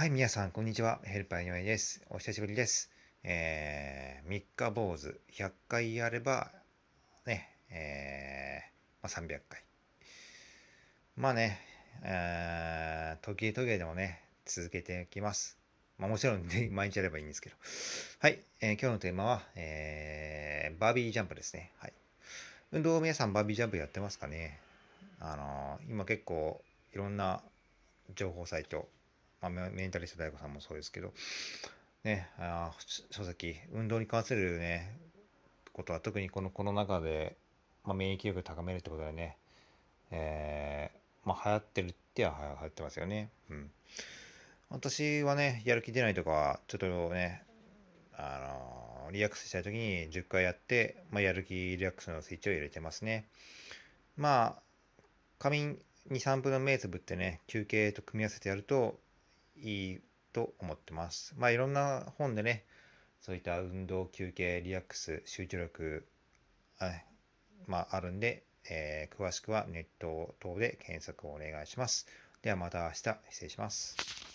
はい、皆さん、こんにちは。ヘルパー井上です。お久しぶりです。えー、三日坊主、100回やれば、ね、えー、まあ、300回。まあね、えー、時計時計でもね、続けていきます。まあ、もちろん、ね、毎日やればいいんですけど。はい、えー、今日のテーマは、えー、バービージャンプですね。はい。運動、皆さんバービージャンプやってますかね？あのー、今結構、いろんな情報サイト、まあ、メンタリスト大悟さんもそうですけど、ね、あ書籍、運動に関するね、ことは特にこのコロナ禍で、まあ、免疫力を高めるってことでね、えー、まあ、流行ってるっては流行ってますよね。うん。私はね、やる気出ないとか、ちょっとね、あのリラックスしたい時に10回やって、まあ、やる気リラックスのスイッチを入れてますね。まあ、仮眠2、3分の目つぶってね、休憩と組み合わせてやると、いいと思ってます。まあいろんな本でね、そういった運動、休憩、リラックス、集中力、あまああるんで、えー、詳しくはネット等で検索をお願いします。ではまた明日失礼します。